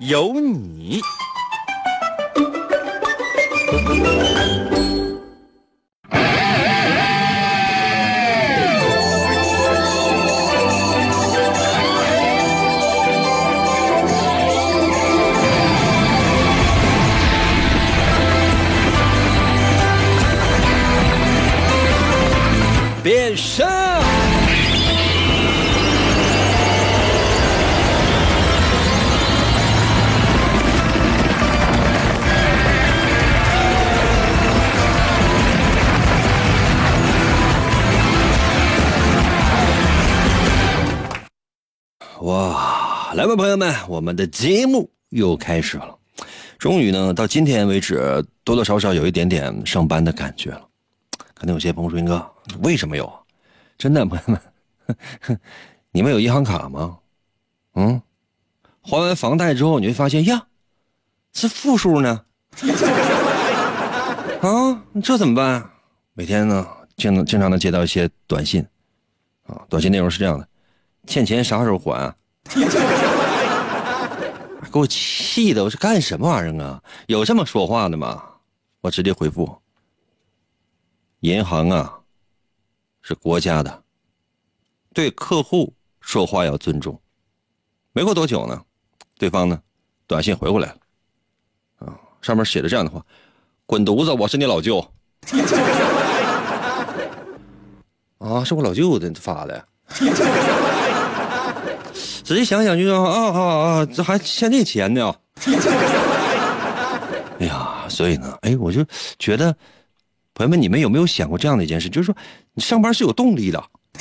有你。变身。哇，来吧，朋友们，我们的节目又开始了。终于呢，到今天为止，多多少少有一点点上班的感觉了。可能有些朋友说：“云哥，为什么有？真的，朋友们，你们有银行卡吗？嗯，还完房贷之后，你会发现呀，是负数呢。啊，这怎么办？每天呢，经经常能接到一些短信，啊，短信内容是这样的：欠钱啥时候还？给我气的，我是干什么玩意儿啊？有这么说话的吗？我直接回复。银行啊，是国家的，对客户说话要尊重。没过多久呢，对方呢，短信回过来了，啊，上面写着这样的话：“滚犊子，我是你老舅。”啊，是我老舅的发的。仔细想想就说啊啊啊，这还欠这钱呢。哎呀，所以呢，哎，我就觉得。朋友们，你们有没有想过这样的一件事？就是说，你上班是有动力的。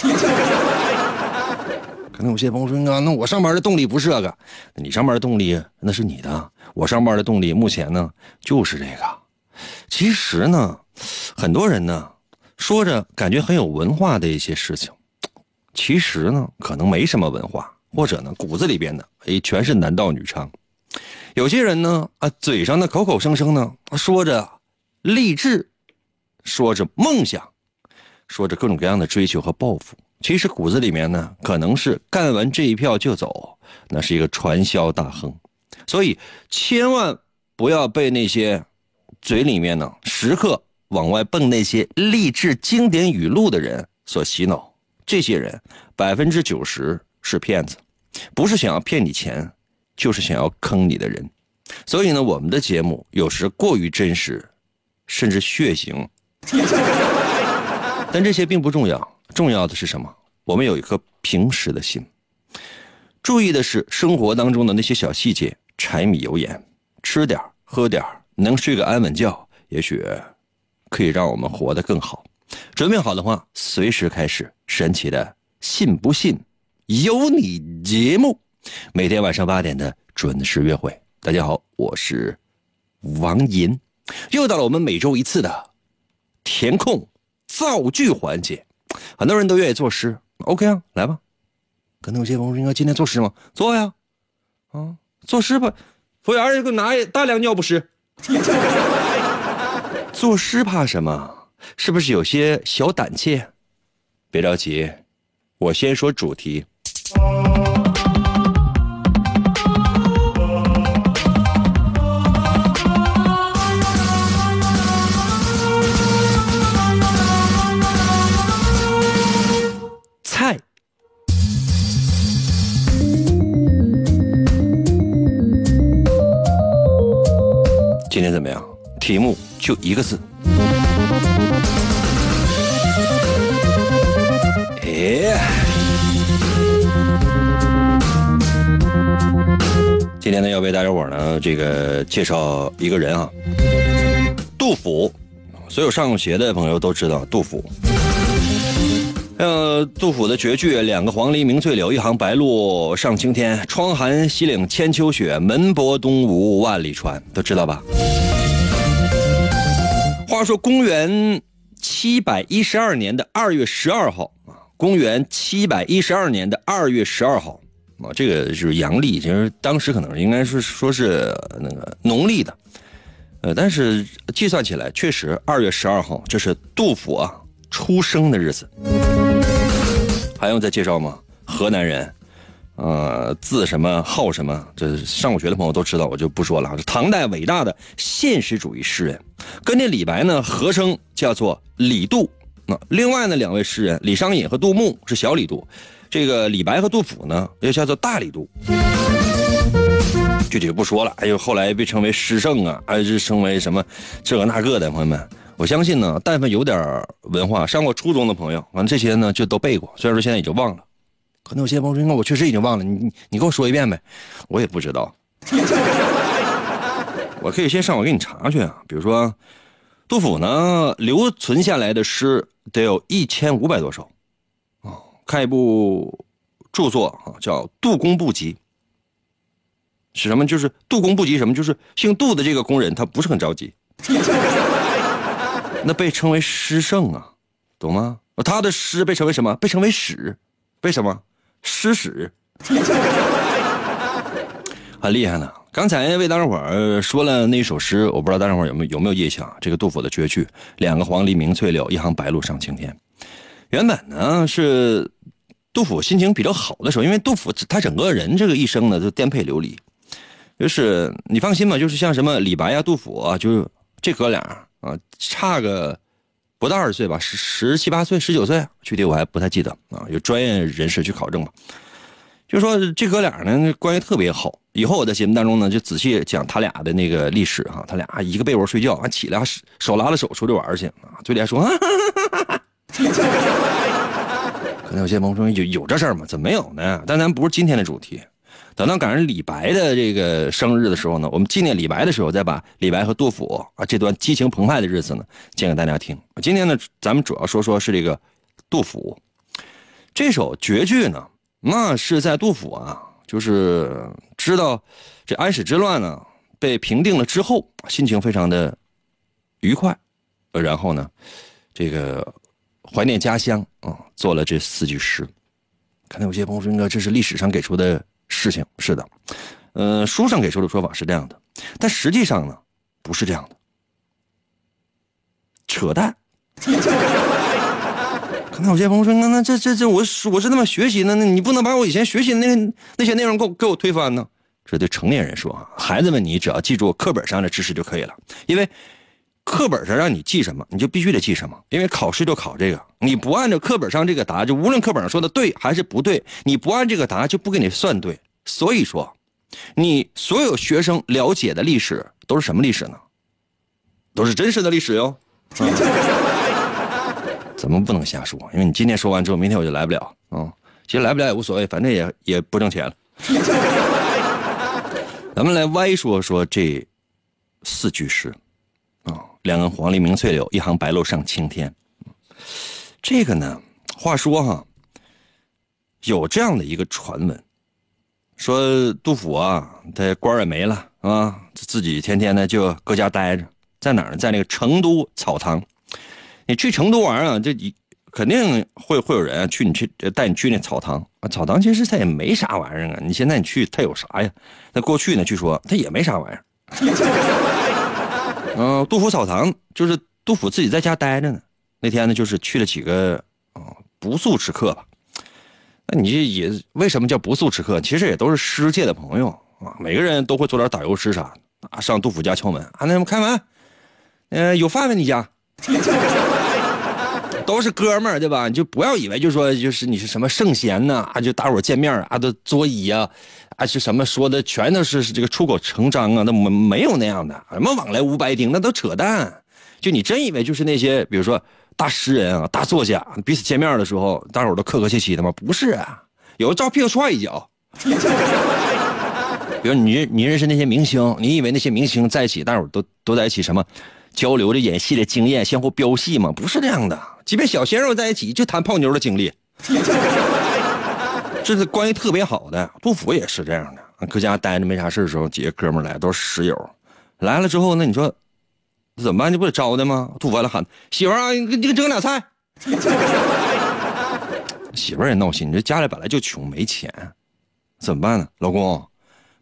可能有些朋友说：“啊，那我上班的动力不是这个，你上班的动力那是你的。我上班的动力目前呢就是这个。其实呢，很多人呢说着感觉很有文化的一些事情，其实呢可能没什么文化，或者呢骨子里边呢哎全是男盗女娼。有些人呢啊嘴上呢口口声声呢说着励志。”说着梦想，说着各种各样的追求和抱负，其实骨子里面呢，可能是干完这一票就走，那是一个传销大亨。所以千万不要被那些嘴里面呢时刻往外蹦那些励志经典语录的人所洗脑。这些人百分之九十是骗子，不是想要骗你钱，就是想要坑你的人。所以呢，我们的节目有时过于真实，甚至血腥。但这些并不重要，重要的是什么？我们有一颗平时的心，注意的是生活当中的那些小细节，柴米油盐，吃点喝点能睡个安稳觉，也许可以让我们活得更好。准备好的话，随时开始神奇的信不信有你节目，每天晚上八点的准时约会。大家好，我是王银，又到了我们每周一次的。填空造句环节，很多人都愿意作诗。OK 啊，来吧。可能有些朋友说：“今天作诗吗？”做呀，啊，作诗吧。服务员，给我拿大量尿不湿。作诗怕什么？是不是有些小胆怯？别着急，我先说主题。今天怎么样？题目就一个字。天呢要为大家伙呢这个介绍一个人啊，杜甫。所有上过学的朋友都知道杜甫。呃，杜甫的绝句“两个黄鹂鸣翠柳，一行白鹭上青天。窗含西岭千秋雪，门泊东吴万里船”，都知道吧？话说公元七百一十二年的二月十二号啊，公元七百一十二年的二月十二号啊，这个是阳历，其实当时可能应该是说是那个农历的，呃，但是计算起来确实二月十二号，这是杜甫啊出生的日子。还用再介绍吗？河南人，呃，字什么号什么，这上过学的朋友都知道，我就不说了。是唐代伟大的现实主义诗人，跟这李白呢合称叫做李杜。那另外呢两位诗人李商隐和杜牧是小李杜，这个李白和杜甫呢又叫做大李杜。具体不说了。哎呦，后来被称为诗圣啊，还是称为什么这个那个的朋友们。我相信呢，但凡有点文化、上过初中的朋友，完了这些呢就都背过。虽然说现在已经忘了，可能有些朋友说：“那我确实已经忘了。”你你给我说一遍呗，我也不知道。我可以先上网给你查去啊。比如说，杜甫呢留存下来的诗得有一千五百多首。看一部著作啊，叫《杜工部集》，是什么？就是杜工部集什么？就是姓杜的这个工人，他不是很着急。那被称为诗圣啊，懂吗？他的诗被称为什么？被称为史，为什么？诗史，很厉害呢。刚才为大伙儿说了那一首诗，我不知道大伙儿有没有有没有印象？这个杜甫的绝句“两个黄鹂鸣翠柳，一行白鹭上青天”。原本呢是杜甫心情比较好的时候，因为杜甫他整个人这个一生呢都颠沛流离，就是你放心吧，就是像什么李白呀、杜甫啊，就是这哥俩。啊，差个不到二十岁吧，十十七八岁、十九岁，具体我还不太记得啊。有专业人士去考证吧。就说这哥俩呢关系特别好，以后我在节目当中呢就仔细讲他俩的那个历史哈。他俩一个被窝睡觉，完起来手拉着手出去玩去啊，嘴里还说，哈哈哈哈可能有些朋友说有有这事儿吗？怎么没有呢？但咱不是今天的主题。等到赶上李白的这个生日的时候呢，我们纪念李白的时候，再把李白和杜甫啊这段激情澎湃的日子呢讲给大家听。今天呢，咱们主要说说是这个杜甫这首绝句呢，那是在杜甫啊，就是知道这安史之乱呢被平定了之后，心情非常的愉快，然后呢，这个怀念家乡啊，做了这四句诗。可能有些朋友说，哥这是历史上给出的。事情是的，呃，书上给出的说法是这样的，但实际上呢，不是这样的，扯淡。可能有些朋友说，那那这这这，我我是那么学习的，那你不能把我以前学习的那那些内容给我给我推翻呢？这对成年人说啊，孩子们，你只要记住课本上的知识就可以了，因为课本上让你记什么，你就必须得记什么，因为考试就考这个，你不按照课本上这个答，就无论课本上说的对还是不对，你不按这个答就不给你算对。所以说，你所有学生了解的历史都是什么历史呢？都是真实的历史哟。怎么不能瞎说？因为你今天说完之后，明天我就来不了啊。其实来不了也无所谓，反正也也不挣钱了。咱们来歪说说这四句诗：“两根黄鹂鸣翠柳，一行白鹭上青天。”这个呢，话说哈，有这样的一个传闻。说杜甫啊，他官也没了啊，自己天天的就搁家待着，在哪儿呢？在那个成都草堂。你去成都玩啊，这一肯定会会有人去你去带你去那草堂啊。草堂其实它也没啥玩意儿啊。你现在你去它有啥呀？那过去呢，据说它也没啥玩意儿。嗯，杜甫草堂就是杜甫自己在家待着呢。那天呢，就是去了几个啊不速之客吧。那你这也为什么叫不速之客？其实也都是诗界的朋友啊，每个人都会做点打油诗啥的啊。上杜甫家敲门啊，那开门，呃，有饭没？你家 都是哥们儿对吧？你就不要以为就说就是你是什么圣贤呐啊，就大伙见面啊都作揖啊，啊是什么说的全都是这个出口成章啊，那没没有那样的什么往来无白丁，那都扯淡。就你真以为就是那些比如说。大诗人啊，大作家，彼此见面的时候，大伙都客客气气的吗？不是啊，有照屁股踹一脚。比如你你认识那些明星，你以为那些明星在一起，大伙都都在一起什么交流的演戏的经验，相互飙戏吗？不是这样的。即便小鲜肉在一起，就谈泡妞的经历。这是关系特别好的。杜甫也是这样的，搁家待着没啥事的时候，几个哥们来都是室友，来了之后，那你说怎么办？这不得招的吗？杜甫完了喊媳妇儿啊，你给你整点菜。媳妇儿也闹心，你这家里本来就穷，没钱，怎么办呢？老公，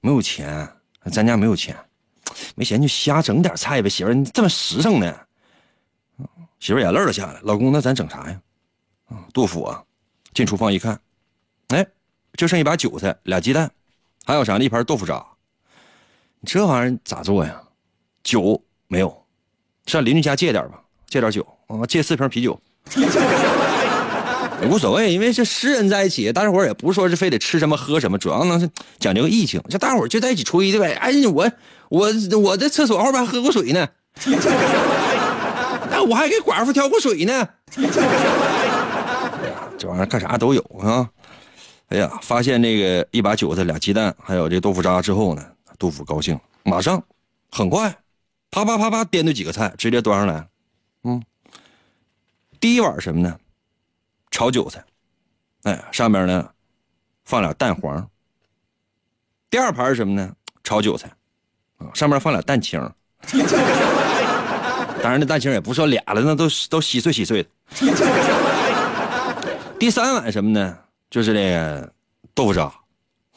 没有钱，咱家没有钱，没钱就瞎整点菜呗。媳妇儿，你这么实诚呢？媳妇眼泪都下来。老公，那咱整啥呀？啊，杜甫啊，进厨房一看，哎，就剩一把韭菜，俩鸡蛋，还有啥呢？一盘豆腐渣。你这玩意儿咋做呀？酒没有，上邻居家借点吧，借点酒啊，借四瓶啤酒。无所谓，因为这诗人在一起，大伙儿也不说是非得吃什么喝什么，主要呢是讲究个义气，这大伙儿就在一起吹的呗。哎，我我我在厕所后边喝过水呢，那我还给寡妇挑过水呢。这玩意儿干啥都有啊！哎呀，发现这个一把韭菜、俩鸡蛋，还有这豆腐渣之后呢，杜甫高兴，马上很快，啪啪啪啪颠对几个菜，直接端上来。嗯，第一碗什么呢？炒韭菜，哎，上面呢放俩蛋黄。第二盘是什么呢？炒韭菜，啊，上面放俩蛋清。当然，那蛋清也不说俩了，那都都稀碎稀碎的。第三碗什么呢？就是那个豆腐渣，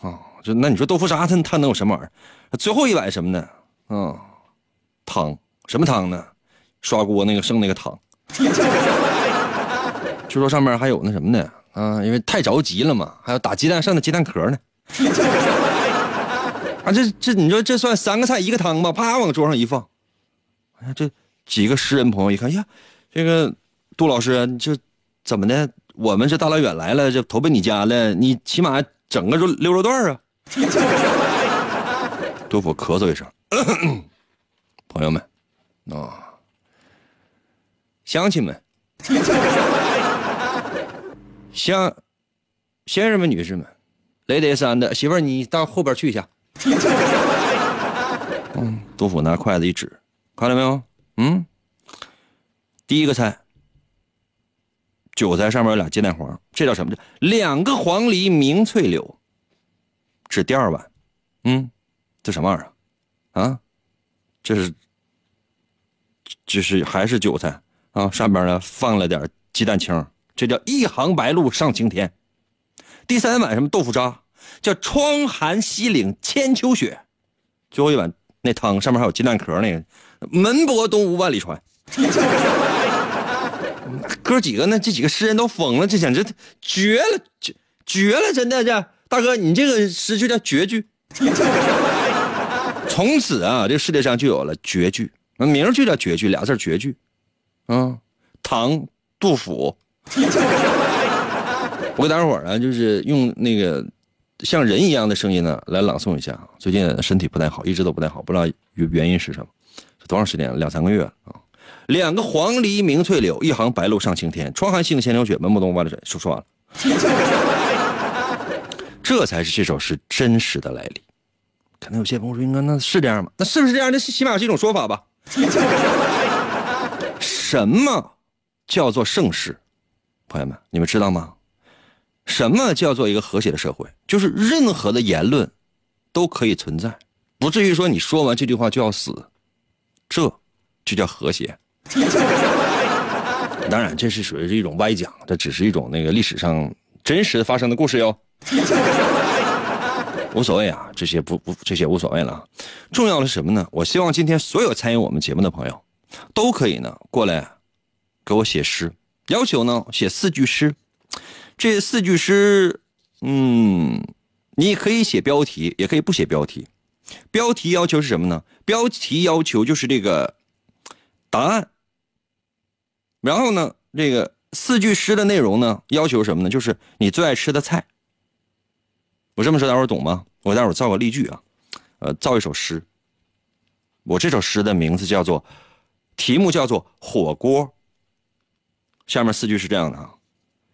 啊，就那你说豆腐渣它它能有什么玩意儿？最后一碗什么呢？嗯，汤，什么汤呢？刷锅那个剩那个汤。据说上面还有那什么呢？啊，因为太着急了嘛，还有打鸡蛋剩的鸡蛋壳呢。啊，这这你说这算三个菜一个汤吧？啪往桌上一放，哎，这几个诗人朋友一看呀，这个杜老师这怎么的？我们这大老远来了，这投奔你家了，你起码整个肉溜肉段啊！杜甫咳嗽一声，朋友们，啊，乡亲们。乡先生们、女士们，雷德山的媳妇儿，你到后边去一下。嗯，杜甫拿筷子一指，看到没有？嗯，第一个菜，韭菜上面有俩鸡蛋黄，这叫什么？两个黄鹂鸣翠柳。指第二碗，嗯，这什么玩意儿啊？这是，这是还是韭菜啊？上边呢放了点鸡蛋清。这叫一行白鹭上青天。第三碗什么豆腐渣，叫窗含西岭千秋雪。最后一碗那汤上面还有鸡蛋壳，那个门泊东吴万里船。哥几个呢？这几个诗人都疯了，这简直绝了，绝绝了！真的，这大哥，你这个诗就叫绝句。从此啊，这世界上就有了绝句，名就叫绝句，俩字绝句。嗯，唐杜甫。我给大伙儿呢，就是用那个像人一样的声音呢来朗诵一下。最近身体不太好，一直都不太好，不知道原原因是什么。多长时间？两三个月啊！两个黄鹂鸣翠柳，一行白鹭上青天。窗含西岭千秋雪，门泊东吴万里船。说错了，这才是这首诗真实的来历。可能有些朋友说：“应该那是这样吗？那是不是这样？那起码是一种说法吧？”什么叫做盛世？朋友们，你们知道吗？什么叫做一个和谐的社会？就是任何的言论都可以存在，不至于说你说完这句话就要死，这就叫和谐。当然，这是属于是一种歪讲，这只是一种那个历史上真实发生的故事哟。无所谓啊，这些不不这些无所谓了。重要的是什么呢？我希望今天所有参与我们节目的朋友，都可以呢过来给我写诗。要求呢，写四句诗，这四句诗，嗯，你可以写标题，也可以不写标题。标题要求是什么呢？标题要求就是这个答案。然后呢，这个四句诗的内容呢，要求什么呢？就是你最爱吃的菜。我这么说，大伙懂吗？我待会儿造个例句啊，呃，造一首诗。我这首诗的名字叫做，题目叫做火锅。下面四句是这样的啊，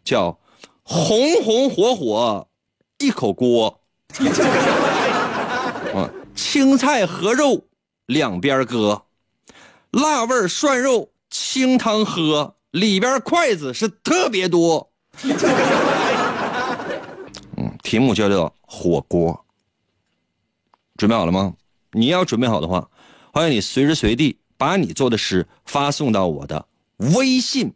叫红红火火一口锅，啊，青菜和肉两边搁，辣味涮肉清汤喝，里边筷子是特别多。嗯题目叫做火锅。准备好了吗？你要准备好的话，欢迎你随时随地把你做的诗发送到我的微信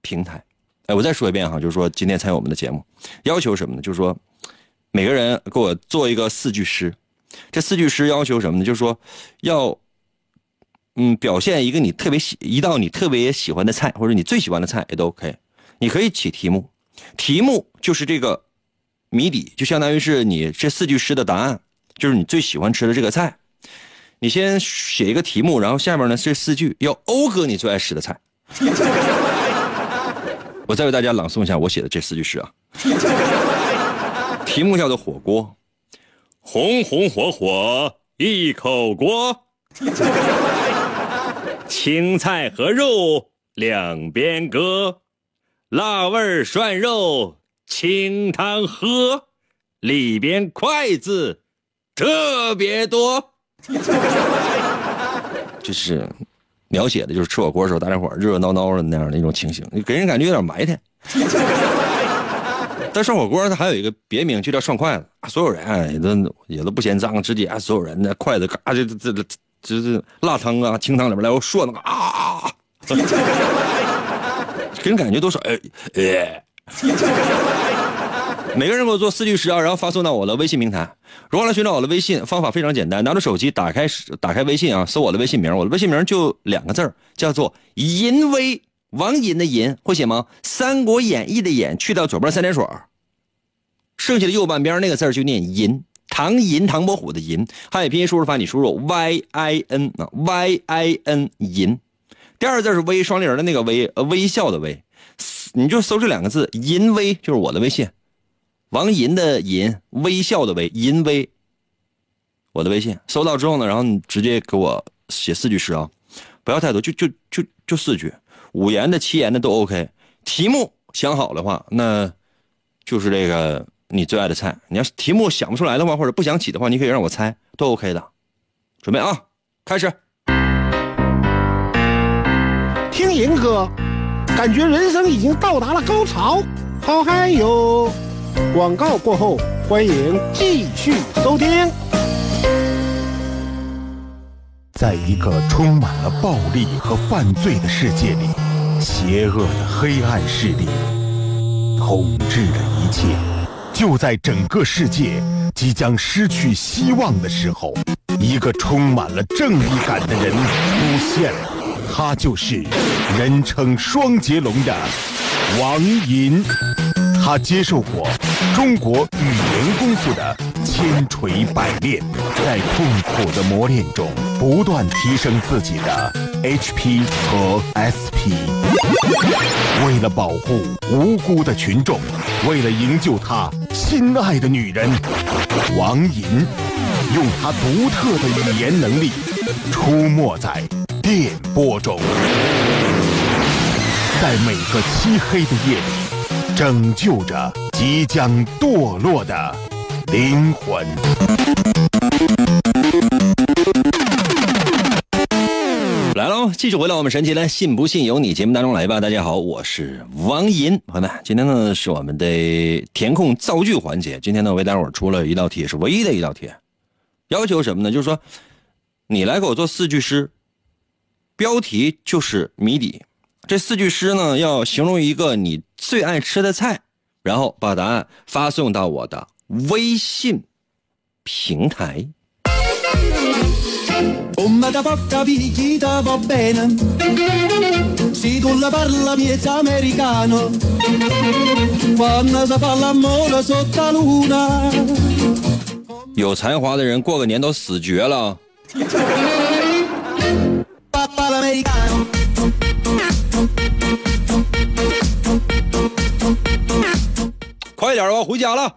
平台。哎，我再说一遍哈，就是说今天参与我们的节目，要求什么呢？就是说每个人给我做一个四句诗。这四句诗要求什么呢？就是说要嗯表现一个你特别喜一道你特别喜欢的菜，或者你最喜欢的菜也都 OK。你可以起题目，题目就是这个谜底，就相当于是你这四句诗的答案。就是你最喜欢吃的这个菜，你先写一个题目，然后下面呢这四句要讴歌你最爱吃的菜。我再为大家朗诵一下我写的这四句诗啊。题目叫做火锅，红红火火一口锅，青菜和肉两边搁，辣味涮肉清汤喝，里边筷子。特别多，就是描写的就是吃火锅的时候，大家伙热热闹闹的那样的一种情形，给人感觉有点埋汰。但涮火锅它还有一个别名，就叫涮筷子。所有人也都也都不嫌脏，直接所有人的筷子嘎这这这这这辣汤啊、清汤里边来我涮那个啊，给人感觉都是哎哎。每个人给我做四句诗啊，然后发送到我的微信平台。如何来寻找我的微信？方法非常简单，拿着手机打开打开微信啊，搜我的微信名。我的微信名就两个字叫做“淫威”，王银的银，会写吗？《三国演义》的演，去掉左边三点水，剩下的右半边那个字就念银。唐银，唐伯虎的银，汉语拼音输入法你输入 y i n 啊，y i n 银。第二个字是微，双立人的那个微，微笑的微，你就搜这两个字“淫威”，就是我的微信。王银的银，微笑的微，银微。我的微信收到之后呢，然后你直接给我写四句诗啊，不要太多，就就就就四句，五言的、七言的都 OK。题目想好的话，那就是这个你最爱的菜。你要是题目想不出来的话，或者不想起的话，你可以让我猜，都 OK 的。准备啊，开始。听银哥，感觉人生已经到达了高潮，好嗨哟！广告过后，欢迎继续收听。在一个充满了暴力和犯罪的世界里，邪恶的黑暗势力统治着一切。就在整个世界即将失去希望的时候，一个充满了正义感的人出现了，他就是人称双截龙的王银。他接受过中国语言功夫的千锤百炼，在痛苦的磨练中不断提升自己的 HP 和 SP。为了保护无辜的群众，为了营救他心爱的女人，王银用他独特的语言能力出没在电波中，在每个漆黑的夜里。拯救着即将堕落的灵魂。来喽，继续回到我们神奇的“信不信由你”节目当中来吧。大家好，我是王银，朋友们，今天呢是我们的填空造句环节。今天呢，为大伙儿出了一道题，是唯一的一道题，要求什么呢？就是说，你来给我做四句诗，标题就是谜底。这四句诗呢，要形容一个你最爱吃的菜，然后把答案发送到我的微信平台。有才华的人过个年都死绝了。点，我回家了。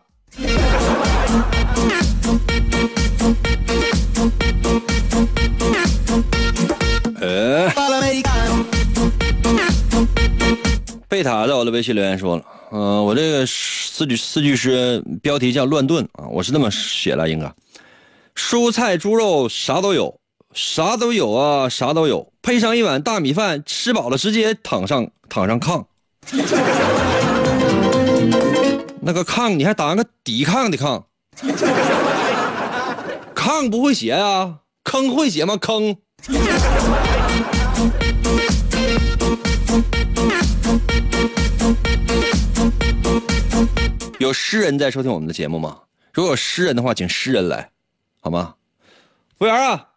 呃，贝塔在我的微信留言说了，嗯，我这个四句四句诗标题叫乱炖啊，我是那么写的，应该，蔬菜猪肉啥都有，啥都有啊，啥都有，配上一碗大米饭，吃饱了直接躺上躺上炕。那个抗你还打个抵抗的抗，抗不会写啊？坑会写吗？坑。有诗人在收听我们的节目吗？如果有诗人的话，请诗人来，好吗？服务员啊，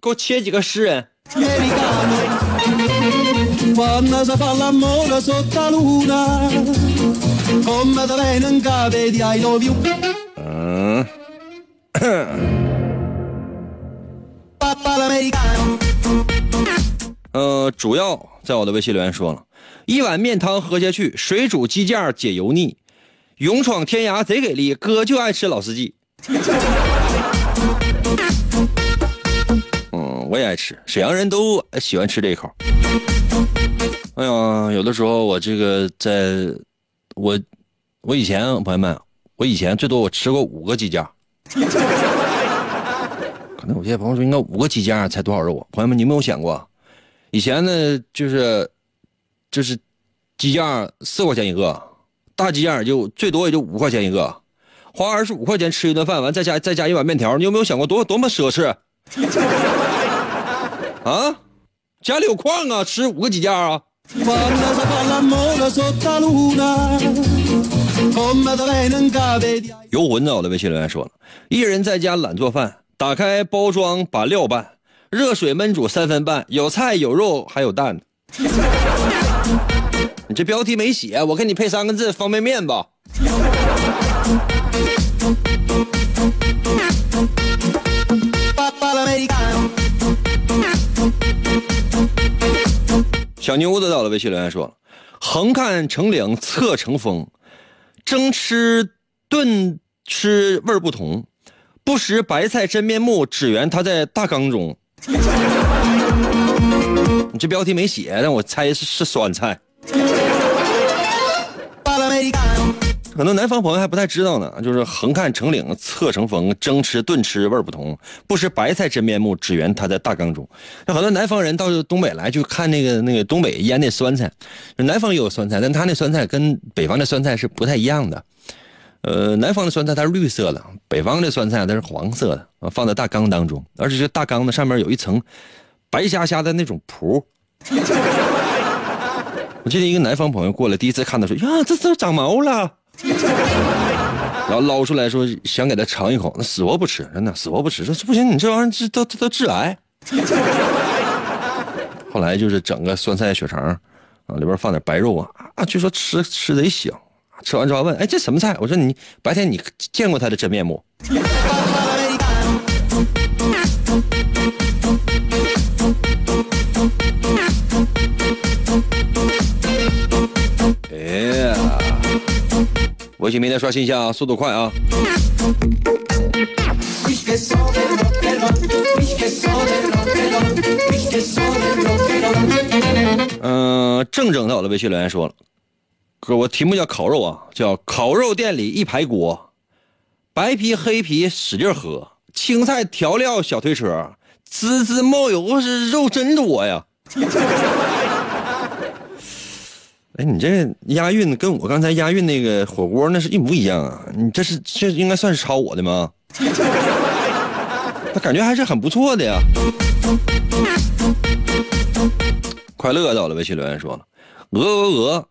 给我切几个诗人。嗯。呃，主要在我的微信留言说了，一碗面汤喝下去，水煮鸡架解油腻，勇闯天涯贼给力，哥就爱吃老司机。嗯，我也爱吃，沈阳人都喜欢吃这一口。哎呀，有的时候我这个在，我我以前朋友们，我以前最多我吃过五个鸡架。可能有些朋友说，应该五个鸡架才多少肉啊？朋友们，你有没有想过，以前呢，就是就是鸡架四块钱一个，大鸡架就最多也就五块钱一个，花二十五块钱吃一顿饭，完再加再加一碗面条，你有没有想过多多么奢侈？啊，家里有矿啊，吃五个鸡架啊？游魂在我的微信留言说了，一人在家懒做饭。打开包装，把料拌，热水焖煮三分半，有菜有肉还有蛋。你这标题没写，我给你配三个字：方便面吧。小妞子到了微信留言说：“横看成岭侧成峰，蒸吃炖吃味儿不同。”不识白菜真面目，只缘他在大缸中。你这标题没写，但我猜是酸菜。很多南方朋友还不太知道呢，就是横看成岭侧成峰，蒸吃炖吃味儿不同。不识白菜真面目，只缘他在大缸中。那很多南方人到东北来就看那个那个东北腌的酸菜，南方也有酸菜，但他那酸菜跟北方的酸菜是不太一样的。呃，南方的酸菜它是绿色的，北方的酸菜它是黄色的，放在大缸当中，而且这大缸的上面有一层白瞎瞎的那种脯。我记得一个南方朋友过来，第一次看到说：“呀，这都长毛了。” 然后捞出来说想给他尝一口，那死活不吃，真的死活不吃，说这不行，你这玩意儿这都都致癌。后来就是整个酸菜血肠啊，里边放点白肉啊啊，据说吃吃贼香。吃完之后问：“哎，这什么菜？”我说：“你白天你见过他的真面目？”微信明天刷新一下啊，速度快啊！嗯，正正在我的微信留言说了。哥，我题目叫烤肉啊，叫烤肉店里一排锅，白皮黑皮使劲喝，青菜调料小推车，滋滋冒油是肉真多呀！哎，你这押韵跟我刚才押韵那个火锅那是一模一样啊！你这是这应该算是抄我的吗？他感觉还是很不错的呀。快乐到了，微信留言说了，鹅鹅鹅。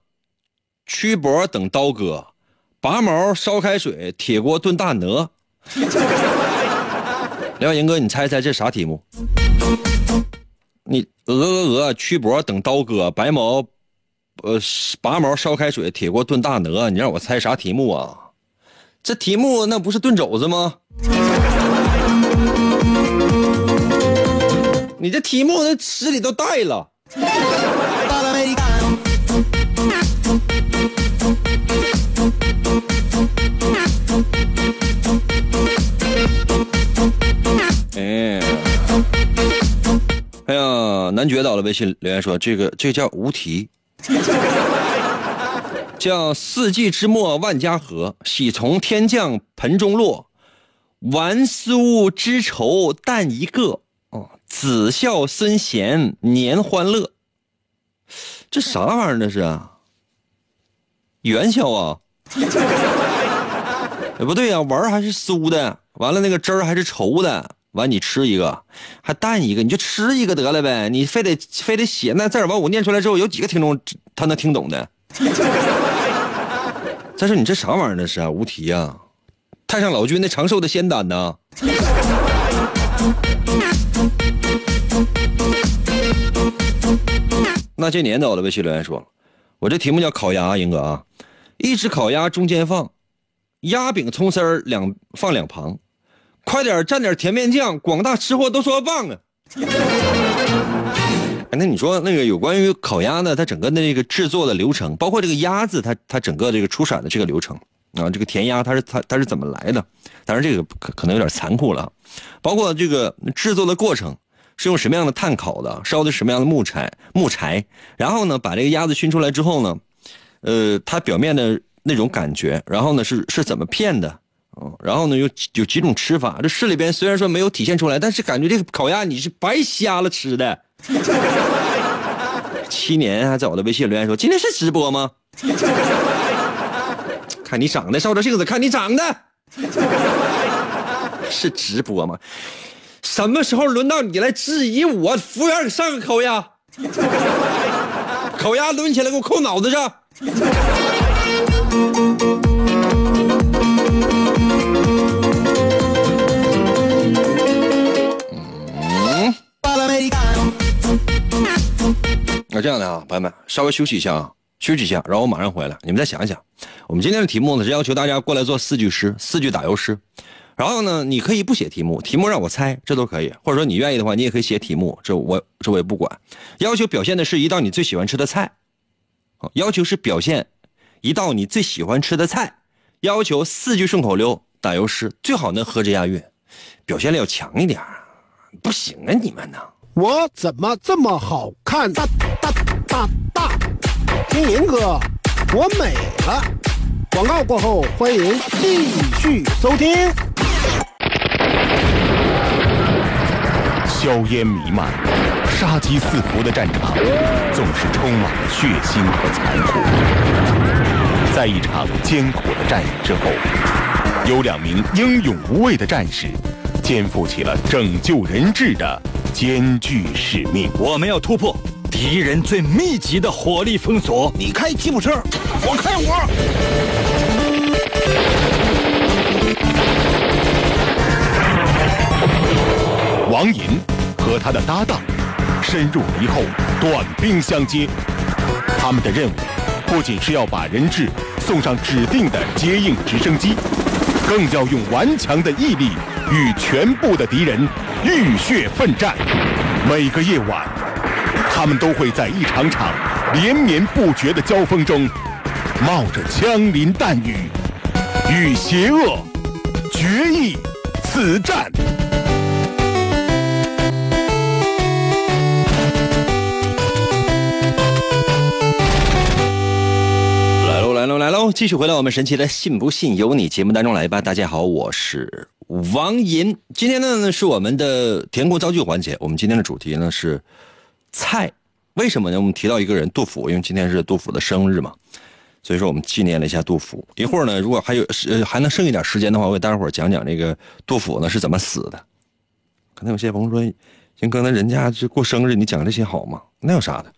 曲脖等刀割，拔毛烧开水，铁锅炖大鹅。廖岩哥，你猜猜这啥题目？你鹅鹅鹅，曲脖等刀割，白毛，呃，拔毛烧开水，铁锅炖大鹅。你让我猜啥题目啊？这题目那不是炖肘子吗？你这题目那词里都带了。哎，哎呀，男爵到了，微信留言说：“这个这叫无题，叫四季之末万家和，喜从天降盆中落，玩苏知愁但一个，哦，子孝孙贤年欢乐。这啥玩意儿？这是元宵啊！哎，不对呀、丸儿还是酥的，完了那个汁儿还是稠的，完你吃一个，还淡一个，你就吃一个得了呗，你非得非得写那字儿，完我念出来之后，有几个听众 他能听懂的？再说你这啥玩意儿？这是啊，无题呀、太上老君那长寿的仙丹呐。那些年走了，微信留言说，我这题目叫烤鸭，英哥啊，一只烤鸭中间放鸭饼、葱丝儿两放两旁，快点蘸点甜面酱，广大吃货都说棒啊！哎那你说那个有关于烤鸭呢，它整个的这个制作的流程，包括这个鸭子它它整个这个出产的这个流程啊，这个甜鸭它是它它是怎么来的？当然这个可可能有点残酷了，包括这个制作的过程是用什么样的炭烤的，烧的什么样的木柴木柴，然后呢把这个鸭子熏出来之后呢，呃，它表面的那种感觉，然后呢是是怎么片的？然后呢有有几种吃法，这市里边虽然说没有体现出来，但是感觉这个烤鸭你是白瞎了吃的。七年还在我的微信留言说：“今天是直播吗？”看你长得，照着镜子看你长得，是直播吗？什么时候轮到你来质疑我？服务员，给上个烤鸭，烤鸭抡起来给我扣脑子上。这样的啊，朋友们，稍微休息一下啊，休息一下，然后我马上回来。你们再想一想，我们今天的题目呢是要求大家过来做四句诗，四句打油诗。然后呢，你可以不写题目，题目让我猜，这都可以。或者说你愿意的话，你也可以写题目，这我这我也不管。要求表现的是一道你最喜欢吃的菜，好要求是表现一道你最喜欢吃的菜，要求四句顺口溜打油诗，最好能合着押韵，表现力要强一点不行啊，你们呢？我怎么这么好看？大大大大，听银哥，我美了。广告过后，欢迎继续收听。硝烟弥漫、杀机四伏的战场，总是充满了血腥和残酷。在一场艰苦的战役之后，有两名英勇无畏的战士，肩负起了拯救人质的艰巨使命。我们要突破敌人最密集的火力封锁。你开吉普车，我开我。王银和他的搭档深入敌后，短兵相接。他们的任务不仅是要把人质送上指定的接应直升机，更要用顽强的毅力与全部的敌人浴血奋战。每个夜晚，他们都会在一场场连绵不绝的交锋中，冒着枪林弹雨，与邪恶决一死战。来喽来喽来喽！继续回到我们神奇的“信不信由你”节目当中来吧。大家好，我是王银。今天呢是我们的填空造句环节。我们今天的主题呢是菜。为什么呢？我们提到一个人杜甫，因为今天是杜甫的生日嘛，所以说我们纪念了一下杜甫。一会儿呢，如果还有呃还能剩一点时间的话，我给大家伙讲讲这个杜甫呢是怎么死的。可能有些朋友说，行哥，那人家这过生日，你讲这些好吗？那有啥的？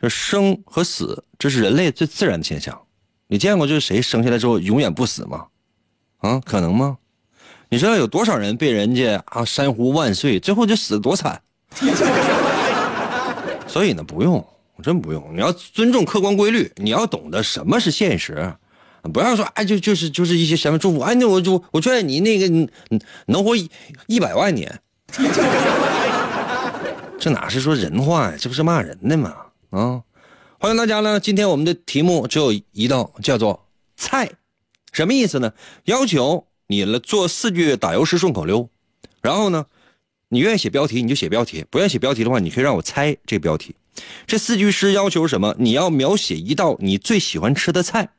这生和死，这是人类最自然的现象。你见过就是谁生下来之后永远不死吗？啊，可能吗？你知道有多少人被人家啊山呼万岁，最后就死得多惨？所以呢，不用，我真不用。你要尊重客观规律，你要懂得什么是现实，不要说哎，就就是就是一些什么祝福，哎，那我就我劝你那个你能活一百万年，这哪是说人话呀？这不是骂人的吗？啊！欢迎大家呢！今天我们的题目只有一道，叫做“菜”，什么意思呢？要求你了做四句打油诗顺口溜，然后呢，你愿意写标题你就写标题，不愿意写标题的话，你可以让我猜这个标题。这四句诗要求什么？你要描写一道你最喜欢吃的菜。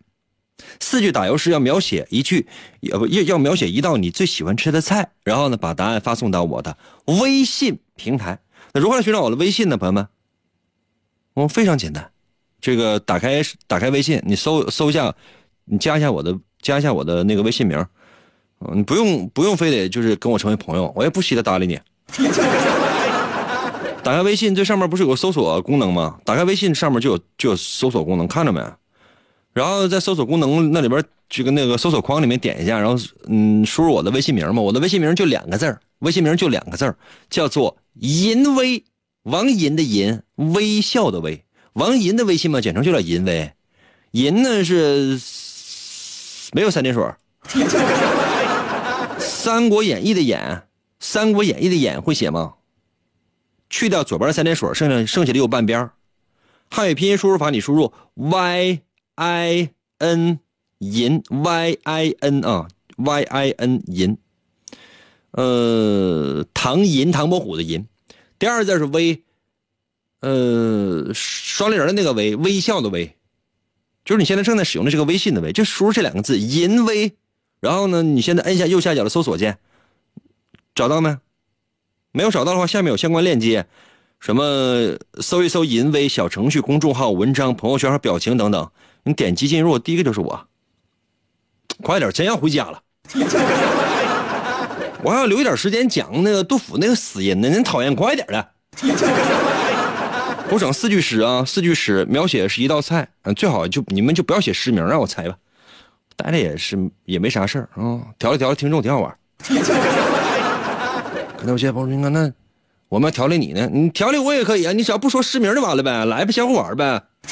四句打油诗要描写一句，要不要要描写一道你最喜欢吃的菜，然后呢，把答案发送到我的微信平台。那如何来寻找我的微信呢，朋友们？嗯，非常简单，这个打开打开微信，你搜搜一下你加一下我的加一下我的那个微信名，你不用不用非得就是跟我成为朋友，我也不稀得搭理你。打开微信这上面不是有个搜索功能吗？打开微信上面就有就有搜索功能，看着没？然后在搜索功能那里边这个那个搜索框里面点一下，然后嗯输入我的微信名嘛，我的微信名就两个字微信名就两个字叫做银威，王银的银，微笑的微，王银的微信嘛，简称就叫银威。银呢是没有三点水，《三国演义》的演，《三国演义》的演会写吗？去掉左边的三点水，剩下剩下的有半边汉语拼音输入法，你输入 y i n 银 y i n 啊 y i n 银，呃，唐银唐伯虎的银，第二个字是微，呃，双立人的那个微，微笑的微，就是你现在正在使用的这个微信的微，就输入这两个字银微，然后呢，你现在摁下右下角的搜索键，找到没？没有找到的话，下面有相关链接，什么搜一搜“银威”小程序、公众号、文章、朋友圈和表情等等，你点击进入，第一个就是我。快点，真要回家了，我还要留一点时间讲那个杜甫那个死因呢，您讨厌，快点的。我整四句诗啊，四句诗描写是一道菜，嗯最好就你们就不要写诗名，让我猜吧。待着也是也没啥事儿啊，调了调听众挺好玩。那我谢朋友说，那我们要调理你呢，你调理我也可以啊，你只要不说失明就完了呗，来吧，相互玩呗。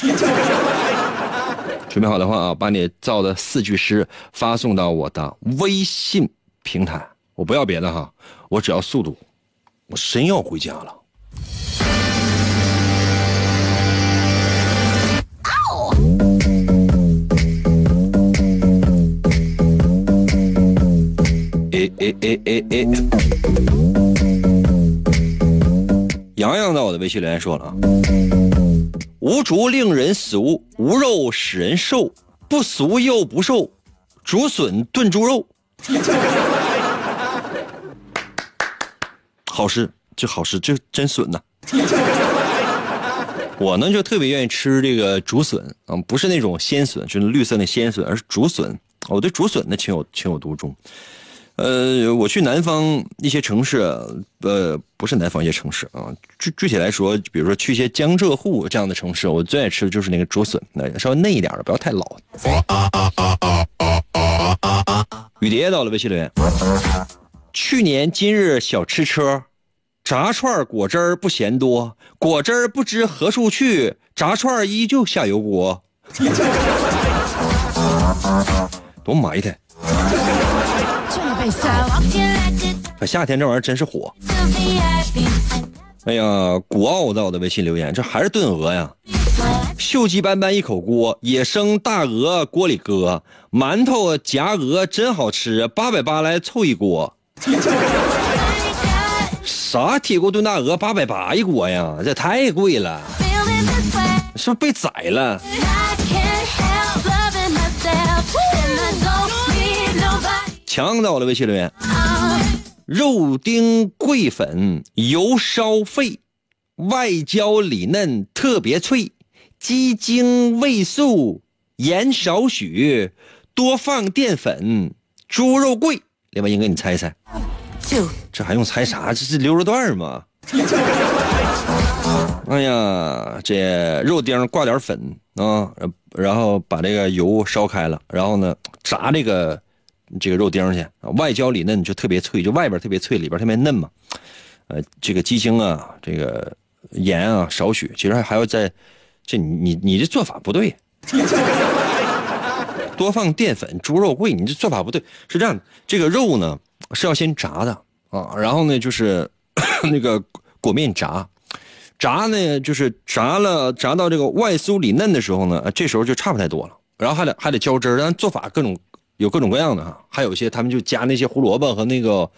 准备好的话啊，把你造的四句诗发送到我的微信平台，我不要别的哈，我只要速度，我真要回家了。诶诶诶诶诶！洋洋在我的微信留言说了啊，无竹令人俗，无肉使人瘦，不俗又不瘦，竹笋炖猪肉。好吃，这好吃，这真笋呐！我呢就特别愿意吃这个竹笋啊，不是那种鲜笋，就是绿色的鲜笋，而是竹笋。我对竹笋呢情有情有独钟。呃，我去南方一些城市，呃，不是南方一些城市啊，具具体来说，比如说去一些江浙沪这样的城市，我最爱吃的就是那个竹笋，那稍微嫩一点的，不要太老。雨蝶到了微信留言，去年今日小吃车，炸串果汁不嫌多，果汁不知何处去，炸串依旧下油锅。多埋汰。夏天这玩意儿真是火。哎呀，古奥在我的微信留言，这还是炖鹅呀？锈迹斑斑一口锅，野生大鹅锅里搁，馒头夹鹅真好吃，八百八来凑一锅。啥铁锅炖大鹅八百八一锅呀？这太贵了，是不是被宰了？强到了微信留言，肉丁桂粉油烧沸，外焦里嫩特别脆，鸡精味素盐少许，多放淀粉，猪肉贵。另外，应该你猜一猜，这还用猜啥？这是溜肉段吗？哎呀，这肉丁挂点粉啊，然后把这个油烧开了，然后呢炸这个。这个肉丁去啊，外焦里嫩就特别脆，就外边特别脆，里边特别嫩嘛。呃，这个鸡精啊，这个盐啊少许，其实还要在，这你你你这做法不对，多放淀粉，猪肉贵，你这做法不对。是这样，这个肉呢是要先炸的啊，然后呢就是 那个裹面炸，炸呢就是炸了，炸到这个外酥里嫩的时候呢，这时候就差不太多了，然后还得还得浇汁儿，但做法各种。有各种各样的哈，还有一些他们就加那些胡萝卜和那个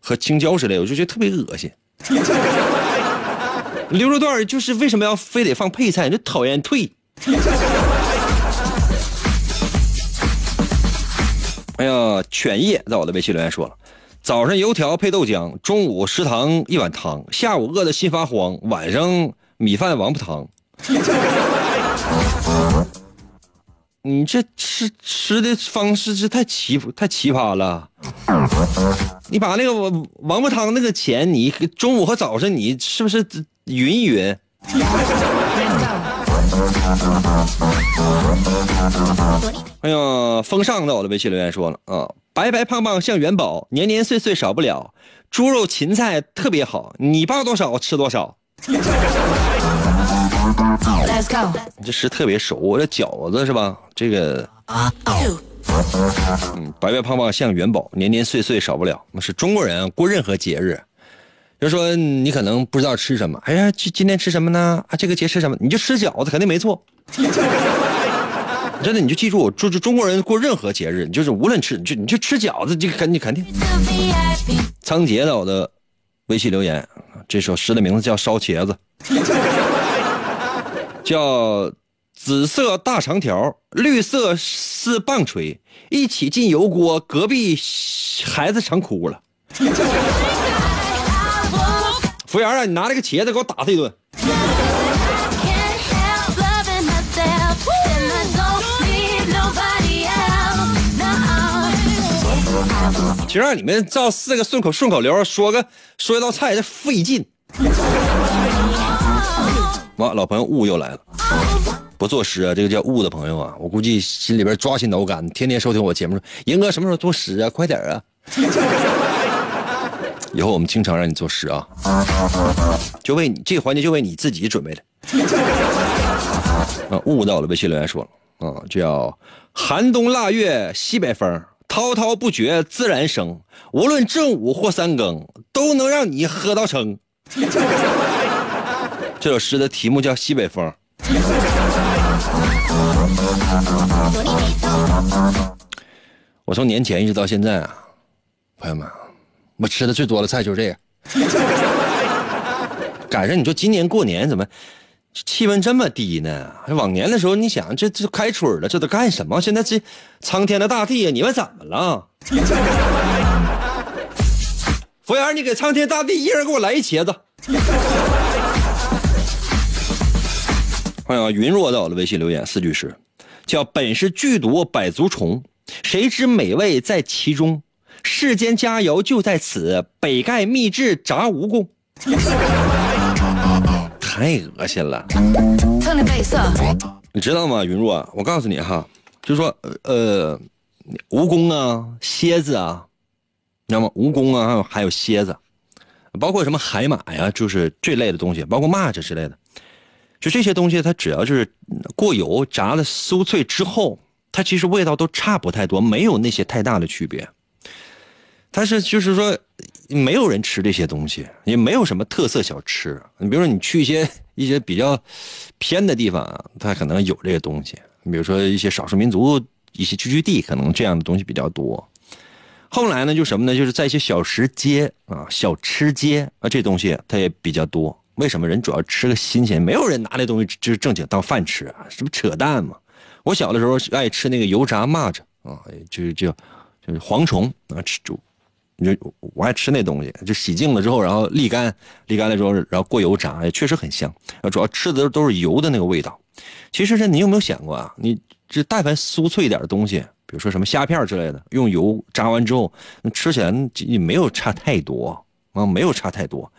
和青椒之类，我就觉得特别恶心。牛肉段就是为什么要非得放配菜？就讨厌退。哎呀，犬夜在我的微信留言说了：早上油条配豆浆，中午食堂一碗汤，下午饿得心发慌，晚上米饭王八汤。你这吃吃的方式是太奇太奇葩了。你把那个王王八汤那个钱，你中午和早上你是不是匀一匀？哎呀，风尚在我的微信留言说了啊，白白胖胖像元宝，年年岁岁少不了，猪肉芹菜特别好，你报多少吃多少。你这诗特别熟，我这饺子是吧？这个，嗯，白白胖胖像元宝，年年岁岁少不了。那是中国人过任何节日，就说你可能不知道吃什么，哎呀，今今天吃什么呢？啊，这个节吃什么？你就吃饺子，肯定没错。真的，你就记住，就是中国人过任何节日，你就是无论吃，就你就吃饺子，就肯定肯定。仓颉的我的微信留言，这首诗的名字叫《烧茄子》，叫紫色大长条，绿色是棒槌，一起进油锅，隔壁孩子常哭了。服务员啊，你拿那个茄子给我打他一顿。其实让你们造四个顺口顺口溜，说个说一道菜这费劲。完，老朋友雾又来了，不作诗啊，这个叫雾的朋友啊，我估计心里边抓心挠肝，天天收听我节目说，英哥什么时候作诗啊？快点啊！以后我们经常让你作诗啊，就为你这个环节就为你自己准备的。啊，雾到了，微信留言说了啊，叫寒冬腊月西北风。滔滔不绝，自然生。无论正午或三更，都能让你喝到撑。这首诗的题目叫《西北风》。我从年前一直到现在啊，朋友们，我吃的最多的菜就是这个。赶上你说今年过年怎么？气温这么低呢？往年的时候，你想这这开春了，这都干什么？现在这苍天的大地呀，你们怎么了？服务员，你给苍天大地一人给我来一茄子。欢迎云若在我的微信留言四句诗，叫本是剧毒百足虫，谁知美味在其中？世间佳肴就在此，北丐秘制炸蜈蚣。太恶心了，你知道吗，云若？我告诉你哈，就说呃，蜈蚣啊，蝎子啊，你知道吗？蜈蚣啊，还有还有蝎子，包括什么海马呀，就是这类的东西，包括蚂蚱之类的，就这些东西，它只要就是过油炸的酥脆之后，它其实味道都差不太多，没有那些太大的区别。它是就是说。没有人吃这些东西，也没有什么特色小吃。你比如说，你去一些一些比较偏的地方，它可能有这些东西。比如说一些少数民族一些聚居地，可能这样的东西比较多。后来呢，就什么呢？就是在一些小食街啊、小吃街啊，这东西它也比较多。为什么人主要吃个新鲜？没有人拿那东西就是正经当饭吃啊，这不扯淡吗？我小的时候爱吃那个油炸蚂蚱啊，就是叫就是蝗虫啊，吃猪。你就我爱吃那东西，就洗净了之后，然后沥干，沥干了之后，然后过油炸，也确实很香。主要吃的都是油的那个味道。其实这你有没有想过啊？你这但凡酥脆一点的东西，比如说什么虾片之类的，用油炸完之后，吃起来也没有差太多啊，没有差太多。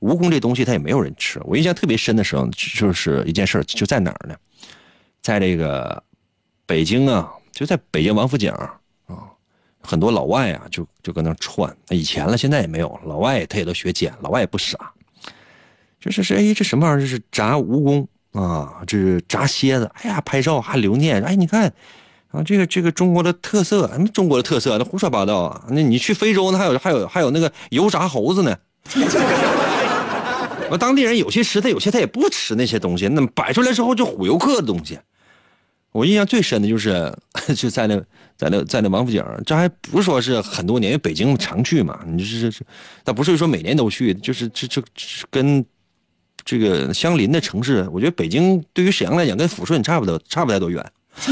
蜈蚣这东西它也没有人吃。我印象特别深的时候，就是一件事就在哪儿呢？在这个北京啊，就在北京王府井啊。很多老外啊，就就搁那串。以前了，现在也没有。老外他也都学捡，老外也不傻。就是是，哎，这什么玩意儿？这是炸蜈蚣啊，这是炸蝎子。哎呀，拍照还留念。哎，你看啊，这个这个中国的特色，什么中国的特色？那胡说八道啊！那你去非洲，那还有还有还有那个油炸猴子呢。那当地人有些吃，他有些他也不吃那些东西。那摆出来之后就唬游客的东西。我印象最深的就是 就在那。在那在那王府井，这还不是说是很多年，因为北京常去嘛。你这这这，但不是说每年都去，就是这这跟这个相邻的城市，我觉得北京对于沈阳来讲，跟抚顺差不多，差不太多远。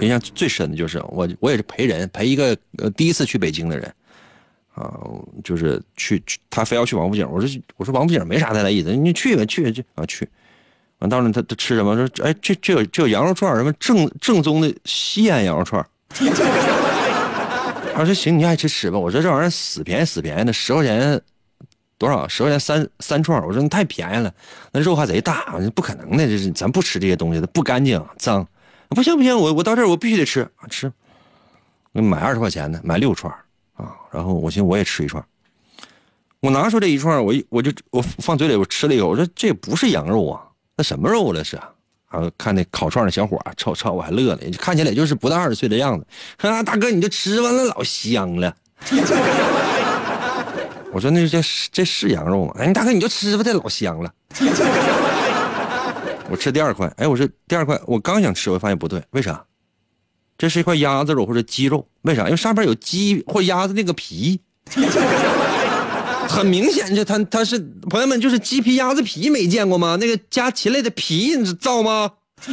印象最深的就是我，我也是陪人陪一个呃第一次去北京的人啊，就是去去他非要去王府井，我说我说王府井没啥太大意思，你去吧去去啊去，完到了他他吃什么？说哎这这有这有羊肉串什么正正宗的西安羊肉串 他说行，你爱吃吃吧。我说这玩意儿死便宜死便宜的，十块钱多少？十块钱三三串。我说你太便宜了，那肉还贼大，不可能的，这是咱不吃这些东西的，不干净脏。不行不行，我我到这儿我必须得吃啊吃。我买二十块钱的，买六串啊。然后我寻思我也吃一串。我拿出这一串，我一我就我放嘴里我吃了一口，我说这也不是羊肉啊，那什么肉了是？然后看那烤串的小伙儿，瞅瞅我还乐了，看起来就是不到二十岁的样子。说啊，大哥你就吃完了，老香了。我说那这这是羊肉吗？哎，大哥你就吃吧，这老香了。我吃第二块，哎，我说第二块，我刚想吃，我发现不对，为啥？这是一块鸭子肉或者鸡肉，为啥？因为上面有鸡或鸭子那个皮，很明显，这它它是朋友们就是鸡皮鸭子皮没见过吗？那个加禽类的皮，你造吗？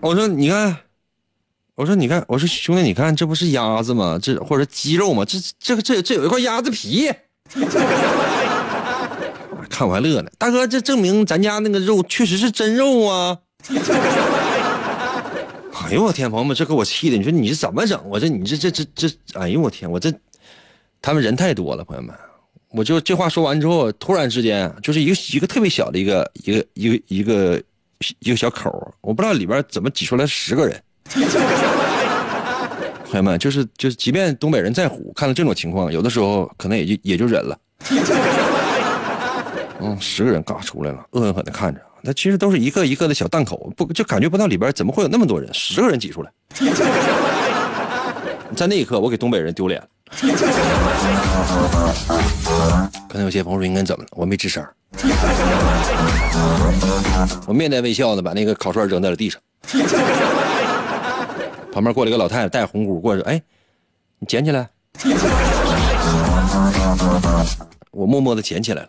我说你看，我说你看，我说兄弟，你看这不是鸭子吗？这或者鸡肉吗？这这这这有一块鸭子皮，看我还乐呢。大哥，这证明咱家那个肉确实是真肉啊！哎呦我天，朋友们，这给我气的！你说你是怎么整？我这你这这这这，哎呦我天，我这他们人太多了，朋友们，我就这话说完之后，突然之间就是一个一个特别小的一个一个一个一个一个小口，我不知道里边怎么挤出来十个人。朋友们，就是就是，即便东北人再虎，看到这种情况，有的时候可能也就也就忍了。嗯，十个人嘎出来了，恶狠狠的看着。那其实都是一个一个的小档口，不就感觉不到里边怎么会有那么多人？十个人挤出来，在那一刻我给东北人丢脸了。可能有些朋友说应该怎么了？我没吱声，我面带微笑的把那个烤串扔在了地上。旁边过来一个老太太，带红箍过来，哎，你捡起来。我默默的捡起来了。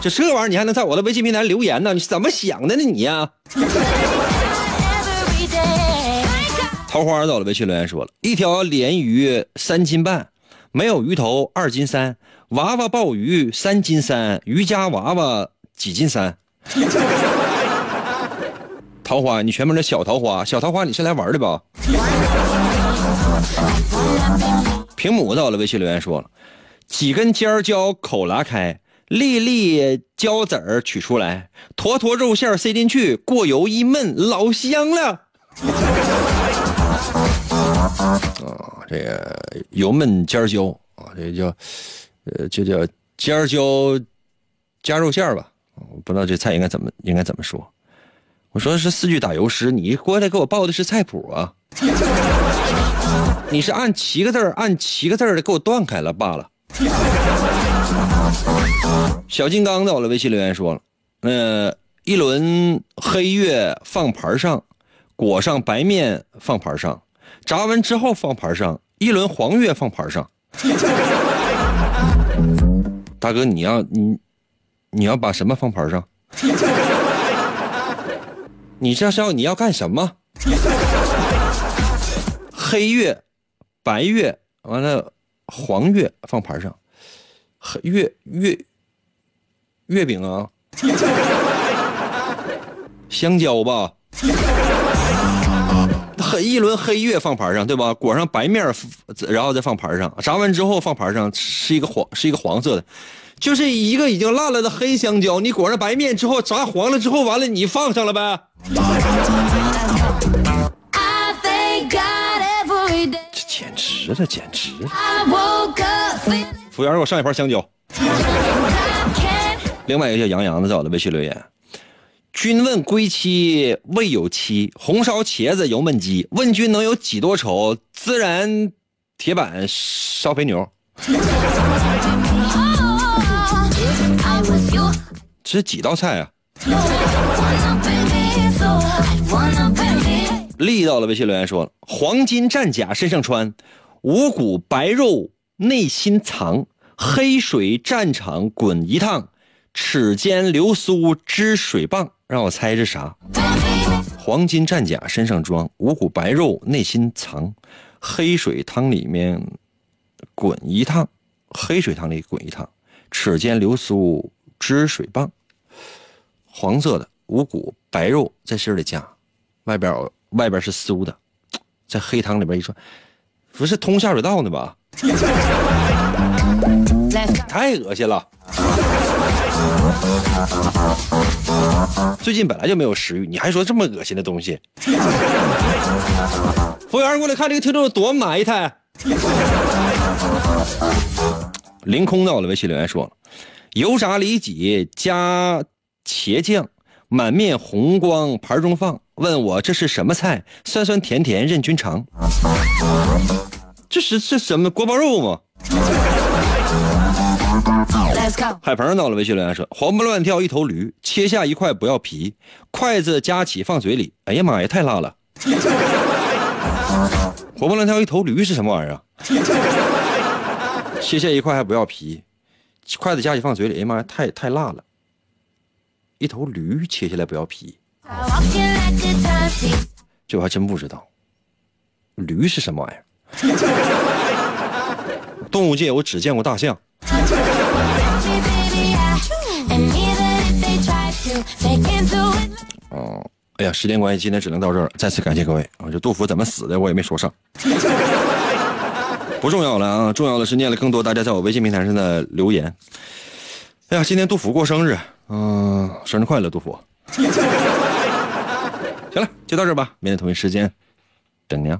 就这玩意儿你还能在我的微信平台留言呢？你是怎么想的呢你呀？桃花到了微信留言说了一条鲢鱼三斤半，没有鱼头二斤三，娃娃鲍鱼三斤三，鱼家娃娃几斤三？桃花，你全名叫小桃花，小桃花你是来玩的吧？平母到了微信留言说了几根尖椒口拉开。粒粒椒籽儿取出来，坨坨肉馅塞进去，过油一焖，老香了。啊，这个油焖尖椒啊，这叫呃，这叫尖椒加肉馅吧？我不知道这菜应该怎么应该怎么说。我说的是四句打油诗，你过来给我报的是菜谱啊？你是按七个字按七个字的给我断开了罢了。小金刚在我的微信留言说了：“呃，一轮黑月放盘上，裹上白面放盘上，炸完之后放盘上，一轮黄月放盘上。大哥，你要你你要把什么放盘上？你这是要你要干什么？黑月、白月完了，黄月放盘上。”月月月饼啊，香蕉吧，黑一轮黑月放盘上，对吧？裹上白面，然后再放盘上，炸完之后放盘上，是一个黄，是一个黄色的，就是一个已经烂了的黑香蕉。你裹上白面之后，炸黄了之后，完了你放上了呗。这简直了，简直了。服务员，给我上一盘香蕉。另外一个叫杨洋的在我的微信留言：君问归期未有期，红烧茄子油焖鸡。问君能有几多愁？孜然铁板烧肥牛。这是几道菜啊？力到了微信留言说：黄金战甲身上穿，五谷白肉内心藏，黑水战场滚一趟，齿间流苏织水棒。让我猜是啥？黄金战甲身上装，五谷白肉内心藏，黑水汤里面滚一趟，黑水汤里滚一趟，齿间流苏织水棒。黄色的五谷白肉在心里加，外边外边是酥的，在黑汤里边一涮，不是通下水道呢吧？太恶心了！最近本来就没有食欲，你还说这么恶心的东西？服务员过来看这个听众多埋汰。凌空到了，微信留言说了：油炸里脊加茄酱，满面红光盘中放。问我这是什么菜？酸酸甜甜任君尝。这是这什么锅包肉吗？海鹏到了，微信留言说：活蹦乱跳一头驴，切下一块不要皮，筷子夹起放嘴里。哎呀妈呀，太辣了！活蹦乱跳一头驴是什么玩意儿？切下一块还不要皮，筷子夹起放嘴里。哎呀妈呀，太太辣了！一头驴切下来不要皮，这我还真不知道。驴是什么玩意儿？动物界我只见过大象。哦，哎呀，时间关系，今天只能到这儿了。再次感谢各位啊！这杜甫怎么死的，我也没说上，不重要了啊！重要的是念了更多大家在我微信平台上的留言。哎呀，今天杜甫过生日，嗯，生日快乐，杜甫！行了，就到这儿吧，明天同一时间等你啊。